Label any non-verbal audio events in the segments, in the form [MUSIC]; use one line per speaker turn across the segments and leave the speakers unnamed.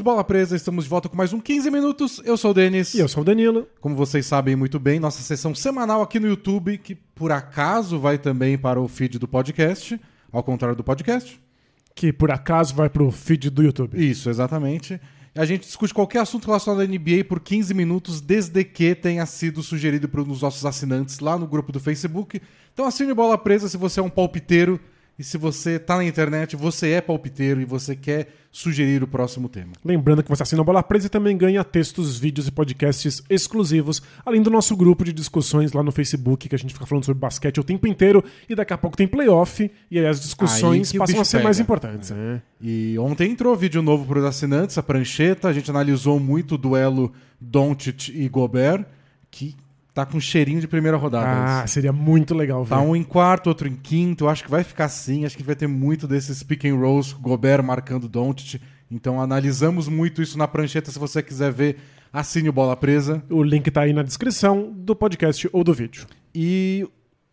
amigos Bola Presa, estamos de volta com mais um 15 minutos. Eu sou o Denis.
E eu sou o Danilo.
Como vocês sabem muito bem, nossa sessão semanal aqui no YouTube, que por acaso vai também para o feed do podcast, ao contrário do podcast.
Que por acaso vai pro feed do YouTube.
Isso, exatamente. A gente discute qualquer assunto relacionado à NBA por 15 minutos, desde que tenha sido sugerido para um dos nossos assinantes lá no grupo do Facebook. Então assine Bola Presa se você é um palpiteiro e se você tá na internet, você é palpiteiro e você quer sugerir o próximo tema.
Lembrando que você assina a Bola Presa e também ganha textos, vídeos e podcasts exclusivos, além do nosso grupo de discussões lá no Facebook, que a gente fica falando sobre basquete o tempo inteiro, e daqui a pouco tem playoff, e aí as discussões
Aí
passam a ser
pega.
mais importantes. né?
E ontem entrou vídeo novo para os assinantes, a prancheta. A gente analisou muito o duelo Doncic e Gobert, que tá com cheirinho de primeira rodada.
Ah, seria muito legal ver.
Tá um em quarto, outro em quinto. Acho que vai ficar assim. Acho que vai ter muito desses pick and rolls, Gobert marcando Doncic. Então analisamos muito isso na prancheta. Se você quiser ver, assine o Bola Presa.
O link tá aí na descrição do podcast ou do vídeo.
E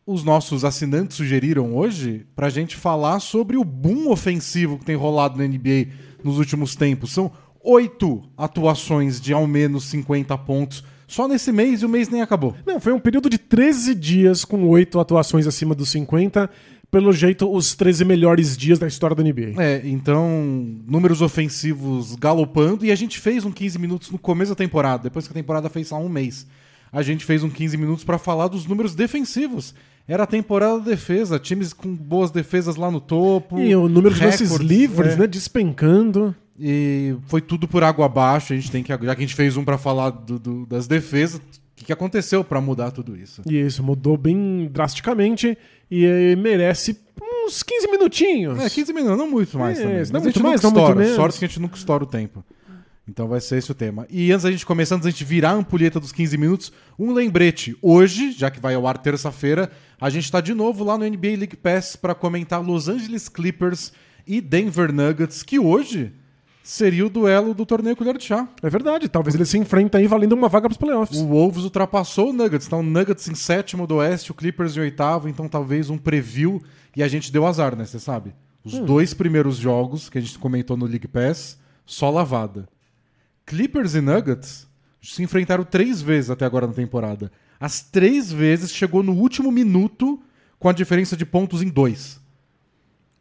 os nossos assinantes sugeriram hoje pra gente falar sobre o boom ofensivo que tem rolado na NBA nos últimos tempos. São oito atuações de ao menos 50 pontos só nesse mês e o mês nem acabou.
Não, foi um período de 13 dias com oito atuações acima dos 50. Pelo jeito, os 13 melhores dias da história da NBA.
É, então, números ofensivos galopando. E a gente fez um 15 minutos no começo da temporada, depois que a temporada fez só um mês. A gente fez um 15 minutos pra falar dos números defensivos. Era a temporada da defesa, times com boas defesas lá no topo.
E o número de lances
recordes,
livres,
é.
né, despencando.
E foi tudo por água abaixo. A gente tem que, já que a gente fez um pra falar do- do- das defesas, o que, que aconteceu pra mudar tudo isso?
E isso mudou bem drasticamente e merece uns 15 minutinhos.
É, 15 minutos, não muito mais
É,
também.
não muito mais, não muito
estoura.
menos.
Sorte que a gente nunca estoura o tempo. Então vai ser esse o tema. E antes da gente começar, antes da gente virar a ampulheta dos 15 minutos, um lembrete. Hoje, já que vai ao ar terça-feira, a gente tá de novo lá no NBA League Pass para comentar Los Angeles Clippers e Denver Nuggets, que hoje seria o duelo do torneio Colher de Chá.
É verdade, talvez ele se enfrenta aí valendo uma vaga pros playoffs.
O Wolves ultrapassou o Nuggets. Então, o Nuggets em sétimo do Oeste, o Clippers em oitavo. Então, talvez um preview. E a gente deu azar, né? Você sabe? Os
Hum.
dois primeiros jogos que a gente comentou no League Pass, só lavada. Clippers e Nuggets se enfrentaram três vezes até agora na temporada. As três vezes chegou no último minuto com a diferença de pontos em dois.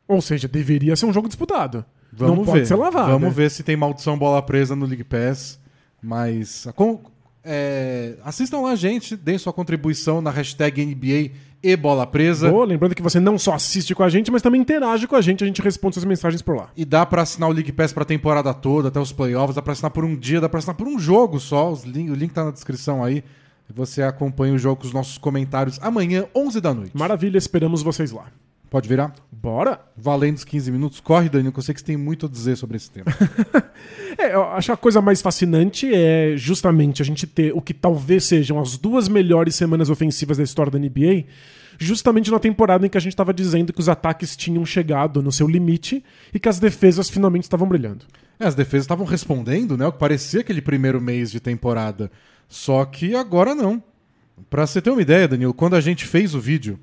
Ou seja, deveria ser um jogo disputado.
Vamos
Não
ver.
pode ser lavado.
Vamos ver se tem maldição bola presa no League Pass. Mas com- é, assistam lá, gente. Deem sua contribuição na hashtag NBA e bola presa.
Boa, lembrando que você não só assiste com a gente, mas também interage com a gente, a gente responde suas mensagens por lá.
E dá pra assinar o League Pass pra temporada toda, até os playoffs. Dá pra assinar por um dia, dá pra assinar por um jogo só. Os link- o link tá na descrição aí. Você acompanha o jogo com os nossos comentários amanhã, 11 da noite.
Maravilha, esperamos vocês lá.
Pode virar?
Bora?
Valendo os 15 minutos. Corre, Danilo, que eu sei que você tem muito a dizer sobre esse tema. [LAUGHS]
É, eu acho que a coisa mais fascinante é justamente a gente ter o que talvez sejam as duas melhores semanas ofensivas da história da NBA, justamente na temporada em que a gente estava dizendo que os ataques tinham chegado no seu limite e que as defesas finalmente estavam brilhando.
É, as defesas estavam respondendo, né? O que parecia aquele primeiro mês de temporada. Só que agora não. Pra você ter uma ideia, Danilo, quando a gente fez o vídeo,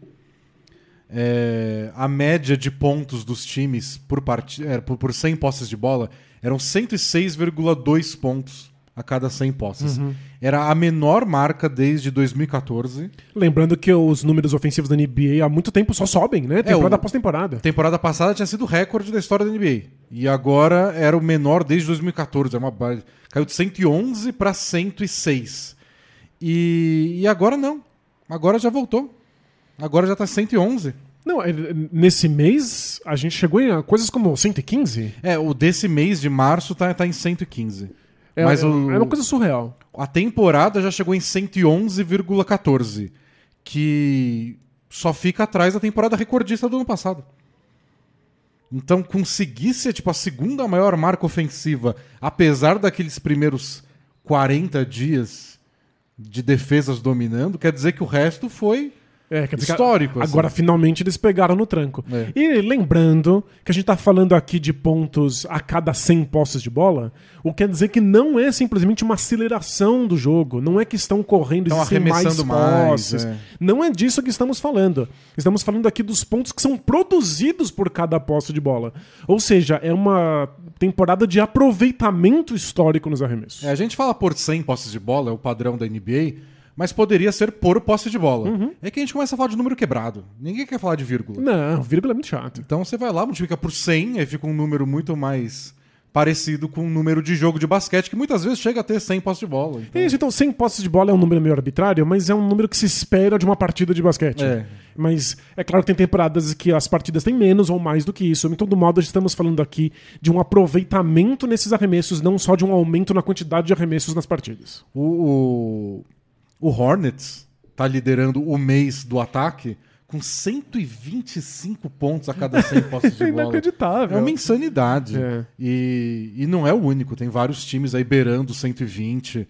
é, a média de pontos dos times por, parti- é, por, por 100 posses de bola eram 106,2 pontos a cada 100 posses. Era a menor marca desde 2014.
Lembrando que os números ofensivos da NBA há muito tempo só sobem, né? Temporada
o-
após temporada.
Temporada passada tinha sido o recorde da história da NBA. E agora era o menor desde 2014. É uma... Caiu de 111 para 106. E... e agora não. Agora já voltou. Agora já tá 111.
Não, é, nesse mês a gente chegou em coisas como 115.
É, o desse mês de março tá, tá em 115.
É,
Mas
é-
o-
é uma coisa surreal.
A temporada já chegou em 111,14. Que só fica atrás da temporada recordista do ano passado. Então, conseguir ser tipo, a segunda maior marca ofensiva, apesar daqueles primeiros 40 dias de defesas dominando, quer dizer que o resto foi
É, quer dizer que
histórico. assim.
Agora finalmente eles pegaram no tranco.
É.
E lembrando que a gente tá falando aqui de pontos a cada 100 posses de bola, o que quer dizer que não é simplesmente uma aceleração do jogo, não é que estão correndo
Estão
existem mais
arremessando mais,
posses.
é.
Não é disso que estamos falando. Estamos falando aqui dos pontos que são produzidos por cada posse de bola. Ou seja, é uma temporada de aproveitamento histórico nos arremessos.
É, a gente fala por 100 posses de bola, é o padrão da NBA, mas poderia ser por posse de bola.
Uhum.
É que a gente começa a falar de número quebrado. Ninguém quer falar de vírgula.
Não, vírgula é muito chato.
Então você vai lá, multiplica por 100, aí fica um número muito mais parecido com o número de jogo de basquete, que muitas vezes chega a ter 100 posses de bola. Então,
Isso, então 100 posses de bola é um número meio arbitrário, mas é um número que se espera de uma partida de basquete.
É.
Mas é claro que tem temporadas que as partidas têm menos ou mais do que isso. Em todo modo, estamos falando aqui de um aproveitamento nesses arremessos, não só de um aumento na quantidade de arremessos nas partidas.
o, o, Hornets tá liderando o mês do ataque com 125 pontos a cada 100 [LAUGHS] posses de
É
bola.
inacreditável.
É uma insanidade.
É.
E, e não é o único, tem vários times aí beirando 120.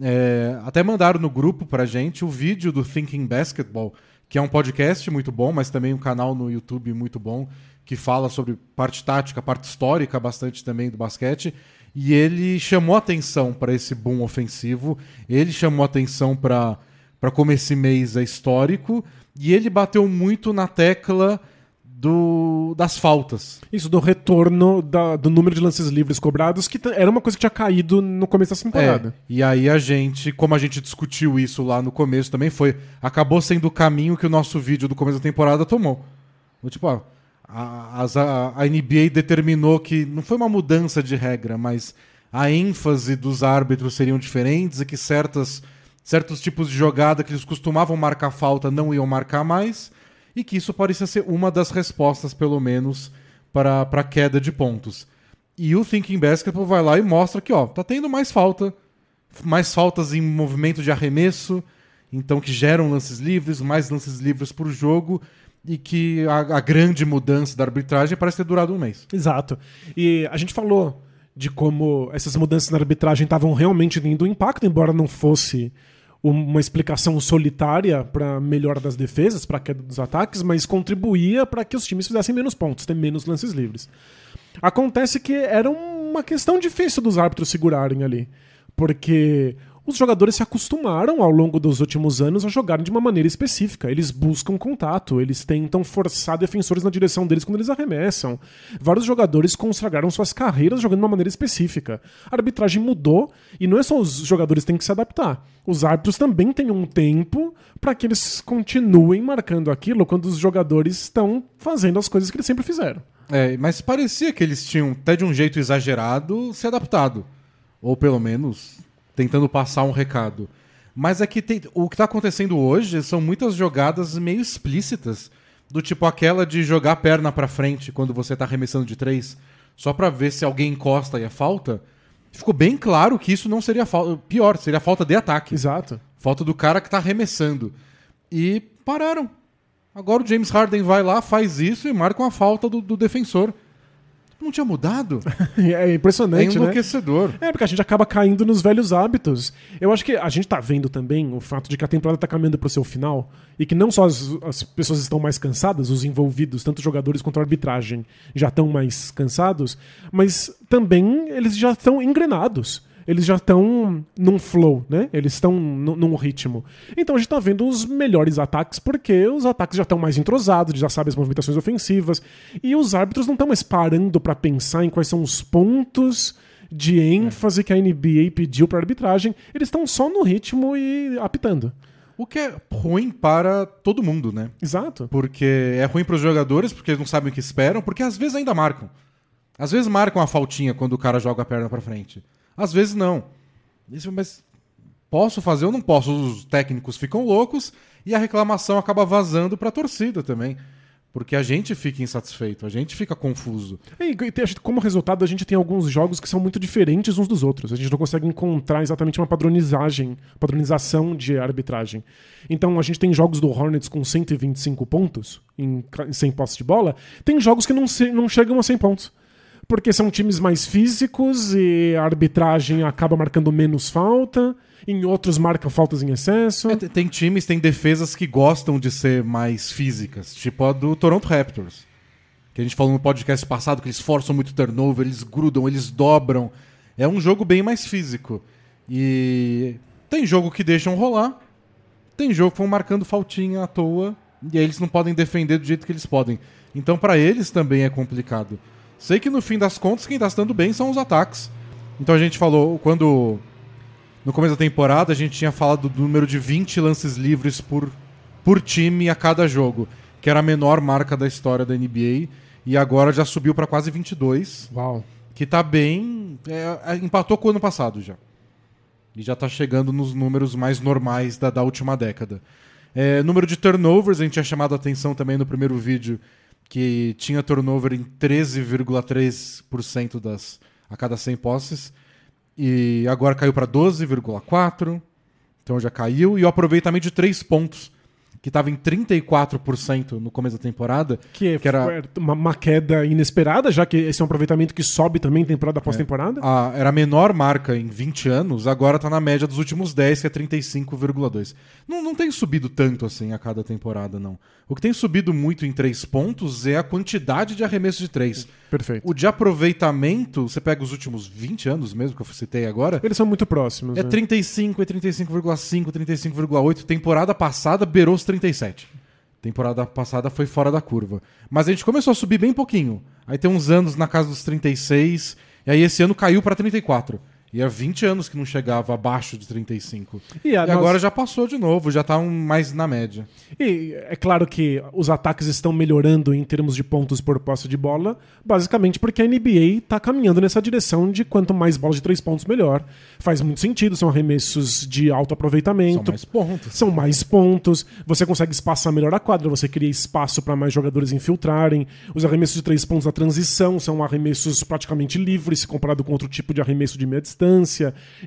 É, até mandaram no grupo pra gente o vídeo do Thinking Basketball, que é um podcast muito bom, mas também um canal no YouTube muito bom, que fala sobre parte tática, parte histórica bastante também do basquete. E ele chamou atenção para esse boom ofensivo, ele chamou atenção para como esse mês é histórico, e ele bateu muito na tecla do, das faltas.
Isso, do retorno da- do número de lances livres cobrados, que era uma coisa que tinha caído no começo da temporada.
É, e aí a gente, como a gente discutiu isso lá no começo também, foi. Acabou sendo o caminho que o nosso vídeo do começo da temporada tomou. Tipo, ó, a, a- a NBA determinou que não foi uma mudança de regra, mas a ênfase dos árbitros seriam diferentes e que certas, certos tipos de jogada que eles costumavam marcar falta não iam marcar mais, e que isso parecia ser uma das respostas, pelo menos, para a queda de pontos. E o Thinking Basketball vai lá e mostra que, ó, tá tendo mais falta, mais faltas em movimento de arremesso, então que geram lances livres, mais lances livres por jogo, e que a, a grande mudança da arbitragem parece ter durado um mês.
Exato. E a gente falou de como essas mudanças na arbitragem estavam realmente tendo impacto, embora não fosse uma explicação solitária para melhora das defesas, para queda dos ataques, mas contribuía para que os times fizessem menos pontos, ter menos lances livres. Acontece que era uma questão difícil dos árbitros segurarem ali, porque os jogadores se acostumaram ao longo dos últimos anos a jogarem de uma maneira específica. Eles buscam contato, eles tentam forçar defensores na direção deles quando eles arremessam. Vários jogadores consagraram suas carreiras jogando de uma maneira específica. A arbitragem mudou e não é só os jogadores que têm que se adaptar. Os árbitros também têm um tempo para que eles continuem marcando aquilo quando os jogadores estão fazendo as coisas que eles sempre fizeram.
É, mas parecia que eles tinham, até de um jeito exagerado, se adaptado. Ou pelo menos tentando passar um recado. Mas é que tem- o que está acontecendo hoje são muitas jogadas meio explícitas. Do tipo aquela de jogar a perna pra frente quando você tá arremessando de três, só pra ver se alguém encosta e é falta. Ficou bem claro que isso não seria falta. Pior, seria falta de ataque.
Exato.
Falta do cara que tá arremessando. E pararam. Agora o James Harden vai lá, faz isso e marca uma falta do, do defensor. Não tinha mudado?
É [LAUGHS]
É
impressionante, né?
enlouquecedor.
É, porque a gente acaba caindo nos velhos hábitos. Eu acho que a gente tá vendo também o fato de que a temporada tá caminhando pro seu final e que não só as, as pessoas estão mais cansadas, os envolvidos, tanto jogadores quanto a arbitragem, já estão mais cansados, mas também eles já estão engrenados. Eles já estão num flow, né? Eles estão num ritmo. Então a gente tá vendo os melhores ataques porque os ataques já estão mais entrosados, já sabem as movimentações ofensivas. E os árbitros não estão mais parando pra pensar em quais são os pontos de ênfase que a NBA pediu pra arbitragem. Eles estão só no ritmo e apitando.
O que é ruim para todo mundo, né?
Exato.
Porque é ruim para os jogadores, porque eles não sabem o que esperam, porque às vezes ainda marcam. Às vezes marcam a faltinha quando o cara joga a perna pra frente. Às vezes não. Isso, mas posso fazer ou não posso? Os técnicos ficam loucos e a reclamação acaba vazando pra torcida também. Porque a gente fica insatisfeito, a gente fica confuso.
E, e a como resultado, a gente tem alguns jogos que são muito diferentes uns dos outros. A gente não consegue encontrar exatamente uma padronizagem, padronização de arbitragem. Então, a gente tem jogos do Hornets com 125 pontos em, ca- em 100 posses de bola. Tem jogos que não, se- não chegam a 100 pontos. Porque são times mais físicos e a arbitragem acaba marcando menos falta. Em outros marcam faltas em excesso.
É, tem times, tem defesas que gostam de ser mais físicas, tipo a do Toronto Raptors. Que a gente falou no podcast passado que eles forçam muito turnover, eles grudam, eles dobram. É um jogo bem mais físico. E tem jogo que deixam rolar, tem jogo que vão marcando faltinha à toa, e aí eles não podem defender do jeito que eles podem. Então para eles também é complicado. Sei que no fim das contas quem tá se dando bem são os ataques. Então a gente falou, quando no começo da temporada a gente tinha falado do número de 20 lances livres por, por time a cada jogo, que era a menor marca da história da NBA, e agora já subiu para quase 22.
Uau.
Que tá bem. é, é, empatou com o ano passado já. E já tá chegando nos números mais normais da, da última década. É, número de turnovers, a gente tinha chamado a atenção também no primeiro vídeo que tinha turnover em 13,3% das a cada 100 posses. E agora caiu para 12,4%. Então já caiu. E o aproveitamento de 3 pontos, que estava em 34% no começo da temporada.
Que,
Que era-
uma, uma queda inesperada, já que esse é um aproveitamento que sobe também temporada após temporada.
a- era a menor marca em 20 anos, agora tá na média dos últimos 10, que é 35,2. Não, não tem subido tanto assim a cada temporada, não. O que tem subido muito em 3 pontos é a quantidade de arremessos de 3.
Perfeito.
O de aproveitamento, você pega os últimos 20 anos mesmo, que eu citei agora,
Eles são muito próximos.
é
né?
35, é 35,5, 35,8. Temporada passada beirou os 37. Temporada passada foi fora da curva. Mas a gente começou a subir bem pouquinho. Aí tem uns anos na casa dos 36. E aí esse ano caiu para 34. E há 20 anos que não chegava abaixo de 35.
E,
E
nós-
agora já passou de novo, já tá um, mais na média.
E é claro que os ataques estão melhorando em termos de pontos por posse de bola, basicamente porque a NBA está caminhando nessa direção de quanto mais bola de três pontos, melhor. Faz muito sentido, são arremessos de alto
São
aproveitamento.
mais pontos.
São mais pontos, você consegue espaçar melhor a quadra, você cria espaço para mais jogadores infiltrarem. Os arremessos de três pontos da transição são arremessos praticamente livres comparado com outro tipo de arremesso de meia distância.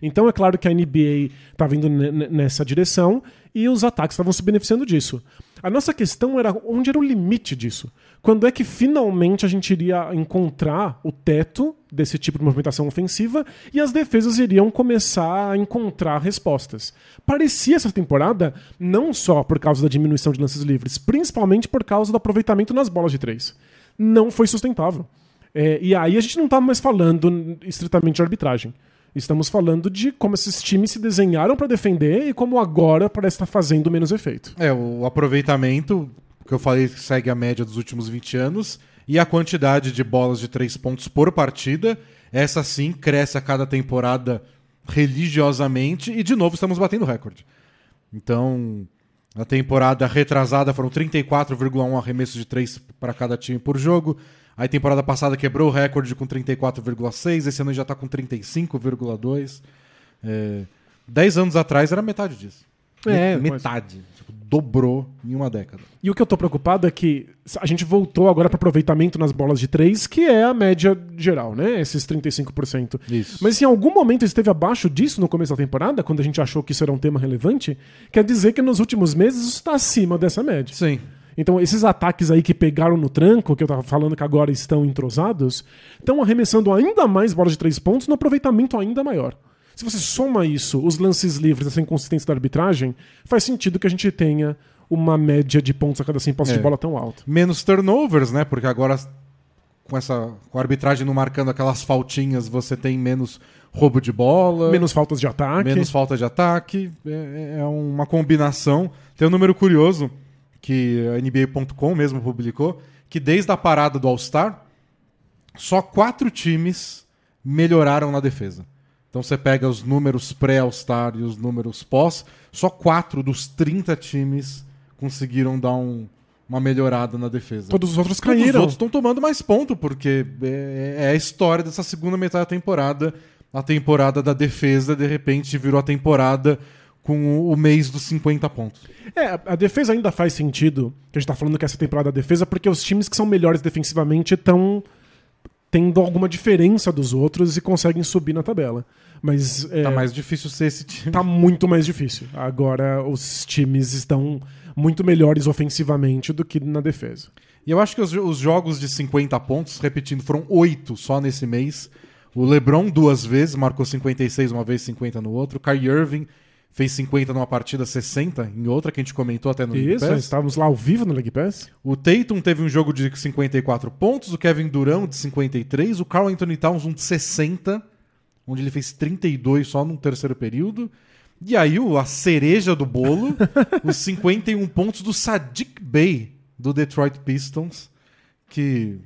Então é claro que a NBA vindo ne- ne- nessa direção e os ataques estavam se beneficiando disso. A nossa questão era onde era o limite disso. Quando é que finalmente a gente iria encontrar o teto desse tipo de movimentação ofensiva e as defesas iriam começar a encontrar respostas? Parecia essa temporada não só por causa da diminuição de lances livres, principalmente por causa do aproveitamento nas bolas de três. Não foi sustentável. É, e aí a gente não está mais falando estritamente de arbitragem. Estamos falando de como esses times se desenharam para defender e como agora parece estar fazendo menos efeito.
É, o aproveitamento, que eu falei que segue a média dos últimos 20 anos, e a quantidade de bolas de três pontos por partida, essa sim cresce a cada temporada religiosamente, e de novo estamos batendo recorde. Então, na temporada retrasada foram 34,1 arremessos de três para cada time por jogo. Aí temporada passada quebrou o recorde com 34,6, esse ano já está com 35,2. É, 10 anos atrás era metade disso.
É,
Me-
mas-
metade. Tipo, dobrou em uma década.
E o que eu tô preocupado é que a gente voltou agora para aproveitamento nas bolas de três, que é a média geral, né? Esses 35%.
Isso.
Mas se em algum momento esteve abaixo disso no começo da temporada, quando a gente achou que isso era um tema relevante, quer dizer que nos últimos meses isso está acima dessa média.
Sim.
Então, esses ataques aí que pegaram no tranco, que eu tava falando que agora estão entrosados, estão arremessando ainda mais bolas de três pontos no aproveitamento ainda maior. Se você soma isso, os lances livres, essa inconsistência da arbitragem, faz sentido que a gente tenha uma média de pontos a cada 100 posses
É.
de bola tão alta.
Menos turnovers, né? Porque agora, com essa com a arbitragem não marcando aquelas faltinhas, você tem menos roubo de bola.
Menos faltas de ataque.
menos falta de ataque. É, é uma combinação. Tem um número curioso que a NBA.com mesmo publicou, que desde a parada do All-Star, só quatro times melhoraram na defesa. Então você pega os números pré-All-Star e os números pós, só quatro dos 30 times conseguiram dar um- uma melhorada na defesa.
Todos os outros
Todos os
caíram.
outros estão tomando mais ponto, porque é, é a história dessa segunda metade da temporada. A temporada da defesa, de repente, virou a temporada com o, mês dos 50 pontos.
É, a defesa ainda faz sentido, que a gente tá falando que essa temporada da defesa, porque os times que são melhores defensivamente estão tendo alguma diferença dos outros e conseguem subir na tabela. Mas é,
Tá mais difícil ser esse time.
tá muito mais difícil. Agora os times estão muito melhores ofensivamente do que na defesa.
E eu acho que os, os jogos de 50 pontos, repetindo, foram oito só nesse mês. O LeBron duas vezes, marcou 56 uma vez, 50 no outro. Kyrie Irving fez 50 numa partida, 60 em outra, que a gente comentou até no League
Isso,
Pass.
estávamos lá ao vivo no League Pass.
O Tatum teve um jogo de 54 pontos, o Kevin Durant de 53, o Carl Anthony Towns um de 60, onde ele fez 32 só no terceiro período. E aí a cereja do bolo, [LAUGHS] os 51 pontos do Sadiq Bey, do Detroit Pistons, que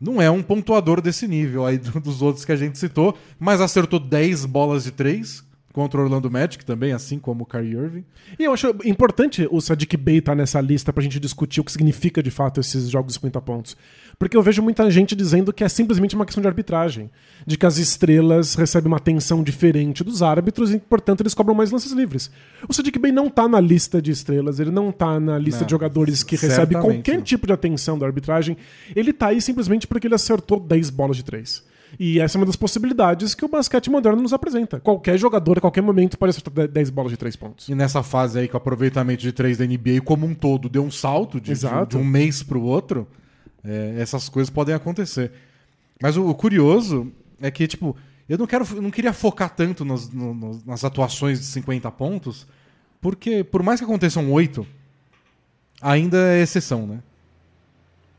não é um pontuador desse nível aí do- dos outros que a gente citou, mas acertou 10 bolas de 3 contra o Orlando Magic também, assim como o Kyrie Irving.
E eu acho importante o Sadiq Bey estar nessa lista pra gente discutir o que significa de fato esses jogos de 50 pontos. Porque eu vejo muita gente dizendo que é simplesmente uma questão de arbitragem. De que as estrelas recebem uma atenção diferente dos árbitros e, portanto, eles cobram mais lances livres. O Sadiq Bey não tá na lista de estrelas, ele não tá na lista
Não,
de jogadores que recebe qualquer
não.
tipo de atenção da arbitragem. Ele tá aí simplesmente porque ele acertou 10 bolas de 3. E essa é uma das possibilidades que o basquete moderno nos apresenta. Qualquer jogador, a qualquer momento, pode acertar 10 bolas de 3 pontos.
E nessa fase aí que o aproveitamento de três da NBA como um todo deu um salto de, de, um mês para o outro, é, essas coisas podem acontecer. Mas o, o curioso é que, tipo, eu não, quero, eu não queria focar tanto nas, no- nas atuações de 50 pontos, porque por mais que aconteçam oito, ainda é exceção, né?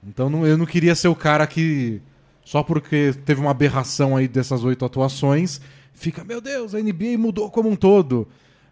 Então não- eu não queria ser o cara que, só porque teve uma aberração aí dessas oito atuações, fica, meu Deus, a NBA mudou como um todo.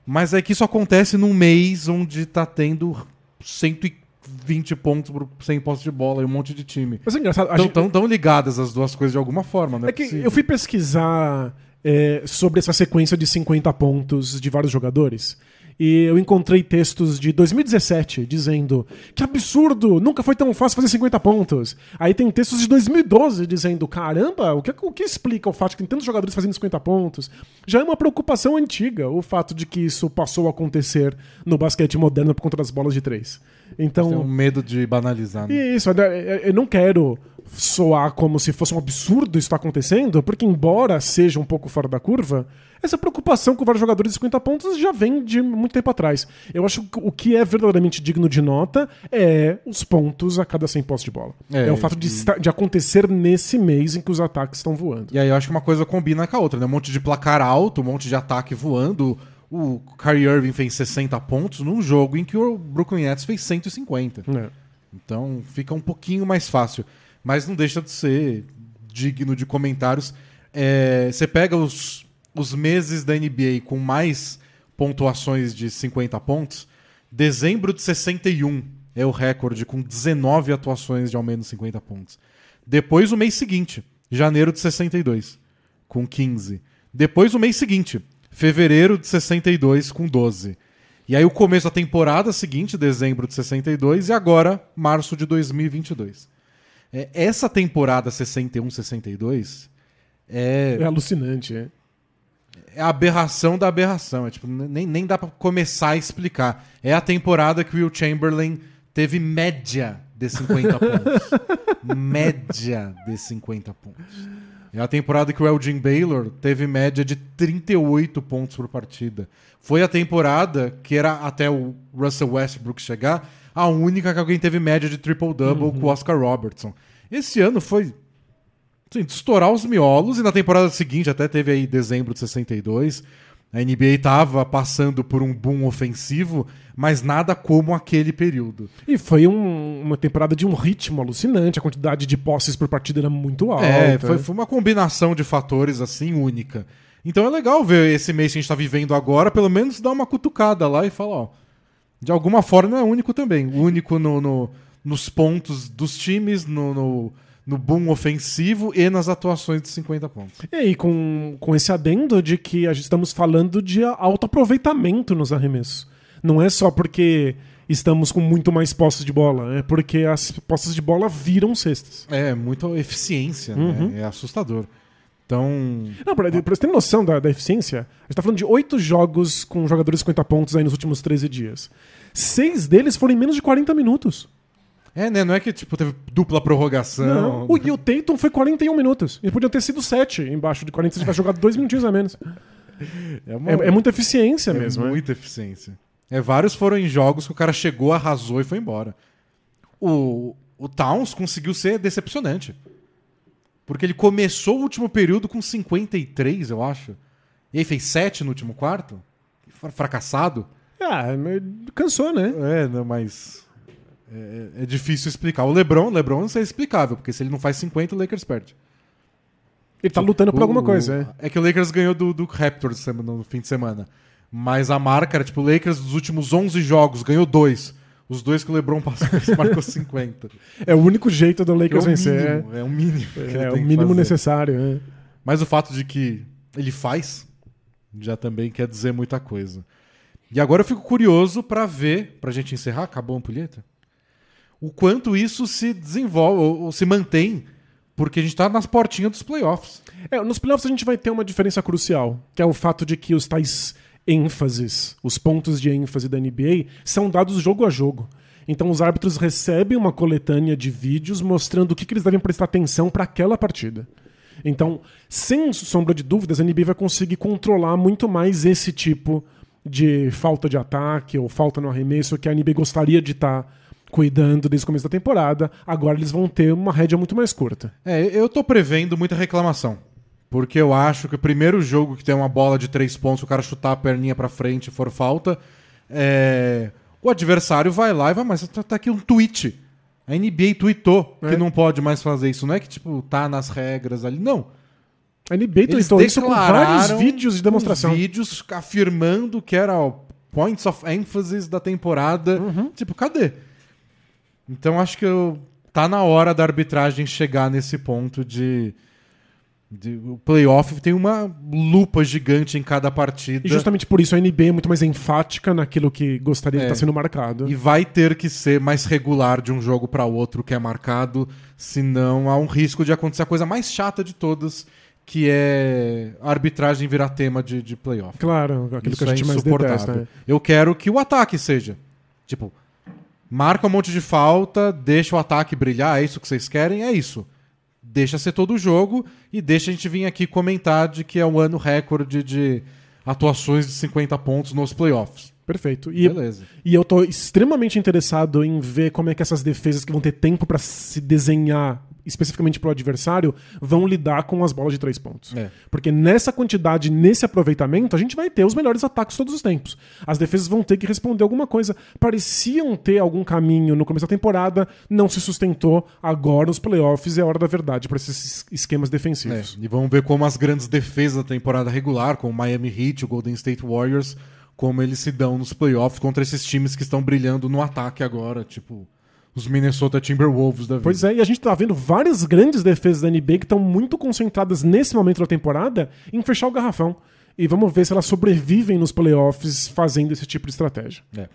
Mas é que isso acontece num mês onde tá tendo 120 pontos por 100 postos de bola e um monte de time.
Mas é engraçado. a
Estão
gente-
tão, tão ligadas as duas coisas de alguma forma, né?
É que eu fui pesquisar é, sobre essa sequência de 50 pontos de vários jogadores. E eu encontrei textos de 2017 dizendo que absurdo, nunca foi tão fácil fazer 50 pontos. Aí tem textos de 2012 dizendo, caramba, o que, o que explica o fato de que tem tantos jogadores fazendo 50 pontos? Já é uma preocupação antiga o fato de que isso passou a acontecer no basquete moderno por conta das bolas de três. Então,
Tem um medo de banalizar, né?
isso, eu não quero soar como se fosse um absurdo isso estar acontecendo, porque embora seja um pouco fora da curva, essa preocupação com vários jogadores de 50 pontos já vem de muito tempo atrás. Eu acho que o que é verdadeiramente digno de nota é os pontos a cada 100 postos de bola. É,
É,
o fato de,
e-
estar- de acontecer nesse mês em que os ataques estão voando.
E aí eu acho que uma coisa combina com a outra, né? Um monte de placar alto, um monte de ataque voando. O Kyrie Irving fez 60 pontos num jogo em que o Brooklyn Nets fez 150.
É.
Então fica um pouquinho mais fácil. Mas não deixa de ser digno de comentários. É, você pega os, os meses da NBA com mais pontuações de 50 pontos. Dezembro de 61 é o recorde, com 19 atuações de ao menos 50 pontos. Depois o mês seguinte, janeiro de 62, com 15. Depois o mês seguinte, fevereiro de 62, com 12. E aí o começo da temporada seguinte, dezembro de 62, e agora março de 2022. É, essa temporada 61-62 é,
É alucinante, é.
é a aberração da aberração. É, tipo, nem, nem dá pra começar a explicar. É a temporada que o Will Chamberlain teve média de 50 [LAUGHS] pontos. média de 50 pontos. É a temporada que o Elgin Baylor teve média de 38 pontos por partida. Foi a temporada que era até o Russell Westbrook chegar, a única que alguém teve média de triple-double com o Oscar Robertson. Esse ano foi Sim, de estourar os miolos e na temporada seguinte, até teve aí dezembro de 62, a NBA estava passando por um boom ofensivo, mas nada como aquele período.
E foi um- uma temporada de um ritmo alucinante, a quantidade de posses por partida era muito alta.
É, foi, foi uma combinação de fatores assim única. Então é legal ver esse mês que a gente está vivendo agora, pelo menos dar uma cutucada lá e falar, ó, de alguma forma é único também. Único no, no- nos pontos dos times, no, no, no boom ofensivo e nas atuações de 50 pontos.
E aí, com, com esse adendo de que a gente estamos falando de alto aproveitamento nos arremessos. Não é só porque estamos com muito mais posses de bola, é porque as posses de bola viram cestas.
É, muita eficiência,
Uhum.
né? É assustador. Então,
Não, pra, pra você ter noção da, da eficiência, a gente tá falando de oito jogos com jogadores de 50 pontos aí nos últimos 13 dias. Seis deles foram em menos de 40 minutos.
é, né? Não é que tipo teve dupla prorrogação.
Não. O, e o Tatum foi 41 minutos. E podia ter sido 7 embaixo de 40 se tivesse jogado dois minutinhos a menos.
É, uma-
É, é muita eficiência
é
mesmo. é.
muita eficiência. É, vários foram em jogos que o cara chegou, arrasou e foi embora. o, o Towns conseguiu ser decepcionante. Porque ele começou o último período com 53, eu acho. E aí fez 7 no último quarto. Fracassado.
Ah, cansou, né?
É, não, mas. É, é difícil explicar. O LeBron, LeBron não é explicável, porque se ele não faz 50, o Lakers perde.
Ele tá lutando por
O-
alguma coisa, é.
É que o Lakers ganhou do, do Raptors no fim de semana. Mas a marca era, tipo, o Lakers dos últimos 11 jogos ganhou dois. Os dois que o LeBron passou, [LAUGHS] marcou 50.
É o único jeito do Lakers
é
vencer.
mínimo, é o mínimo.
É, é o mínimo necessário. é.
Mas o fato de que ele faz já também quer dizer muita coisa. E agora eu fico curioso pra ver, pra gente encerrar, acabou a ampulheta, o quanto isso se desenvolve ou, ou se mantém, porque a gente tá nas portinhas dos playoffs.
É, nos playoffs a gente vai ter uma diferença crucial, que é o fato de que os tais ênfases, os pontos de ênfase da NBA, são dados jogo a jogo. Então os árbitros recebem uma coletânea de vídeos mostrando o que, que eles devem prestar atenção para aquela partida. Então, sem sombra de dúvidas, a NBA vai conseguir controlar muito mais esse tipo de falta de ataque ou falta no arremesso que a NBA gostaria de estar cuidando desde o começo da temporada. Agora eles vão ter uma rédea muito mais curta.
É, eu tô prevendo muita reclamação. Porque eu acho que o primeiro jogo que tem uma bola de três pontos, o cara chutar a perninha pra frente e for falta, é, o adversário vai lá e vai, mas tá, tá aqui um tweet. A NBA tweetou
É.
que não pode mais fazer isso. Não é que, tipo, tá nas regras ali. Não.
A NBA
Eles
tweetou isso com vários vídeos de demonstração.
vídeos afirmando que era o points of emphasis da temporada.
Uhum.
Tipo, cadê? Então acho que eu- tá na hora da arbitragem chegar nesse ponto de- o playoff tem uma lupa gigante em cada partida
E justamente por isso a NBA é muito mais enfática naquilo que gostaria de
É.
estar sendo marcado.
e vai ter que ser mais regular de um jogo para outro que é marcado, senão há um risco de acontecer a coisa mais chata de todas, que é a arbitragem virar tema de, de playoff.
Claro, aquilo
Isso
que a gente
é
mais detesta. né?
Eu quero que o ataque seja. Tipo, marca um monte de falta, deixa o ataque brilhar, é isso que vocês querem? É isso. Deixa ser todo o jogo e deixa a gente vir aqui comentar de que é o ano recorde de atuações de 50 pontos nos playoffs.
Perfeito. E,
Beleza.
e eu tô extremamente interessado em ver como é que essas defesas que vão ter tempo para se desenhar especificamente pro adversário vão lidar com as bolas de três pontos.
É.
Porque nessa quantidade, nesse aproveitamento, a gente vai ter os melhores ataques todos os tempos. As defesas vão ter que responder alguma coisa. Pareciam ter algum caminho no começo da temporada, não se sustentou. Agora, os playoffs é a hora da verdade para esses esquemas
É,
defensivos.
e vamos ver como as grandes defesas da temporada regular, como o Miami Heat, o Golden State Warriors, como eles se dão nos playoffs contra esses times que estão brilhando no ataque agora, tipo os Minnesota Timberwolves da vida.
Pois é, e a gente tá vendo várias grandes defesas da NBA que estão muito concentradas nesse momento da temporada em fechar o garrafão. E vamos ver se elas sobrevivem nos playoffs fazendo esse tipo de estratégia.
É.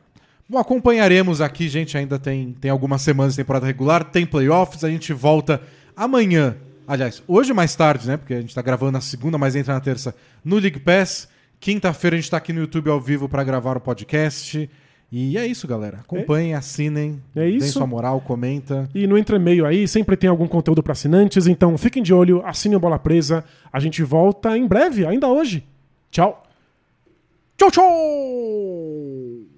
Bom, acompanharemos aqui, gente. Ainda tem, tem algumas semanas de temporada regular, tem playoffs. A gente volta amanhã. Aliás, hoje mais tarde, né? Porque a gente tá gravando na segunda, mas entra na terça no League Pass. Quinta-feira a gente tá aqui no YouTube ao vivo para gravar o podcast. E é isso, galera. Acompanhem, assinem,
É
deem
isso.
sua moral, comenta.
E no entremeio aí sempre tem algum conteúdo para assinantes, então fiquem de olho, assinem o Bola Presa. A gente volta em breve, ainda hoje. Tchau.
Tchau, tchau!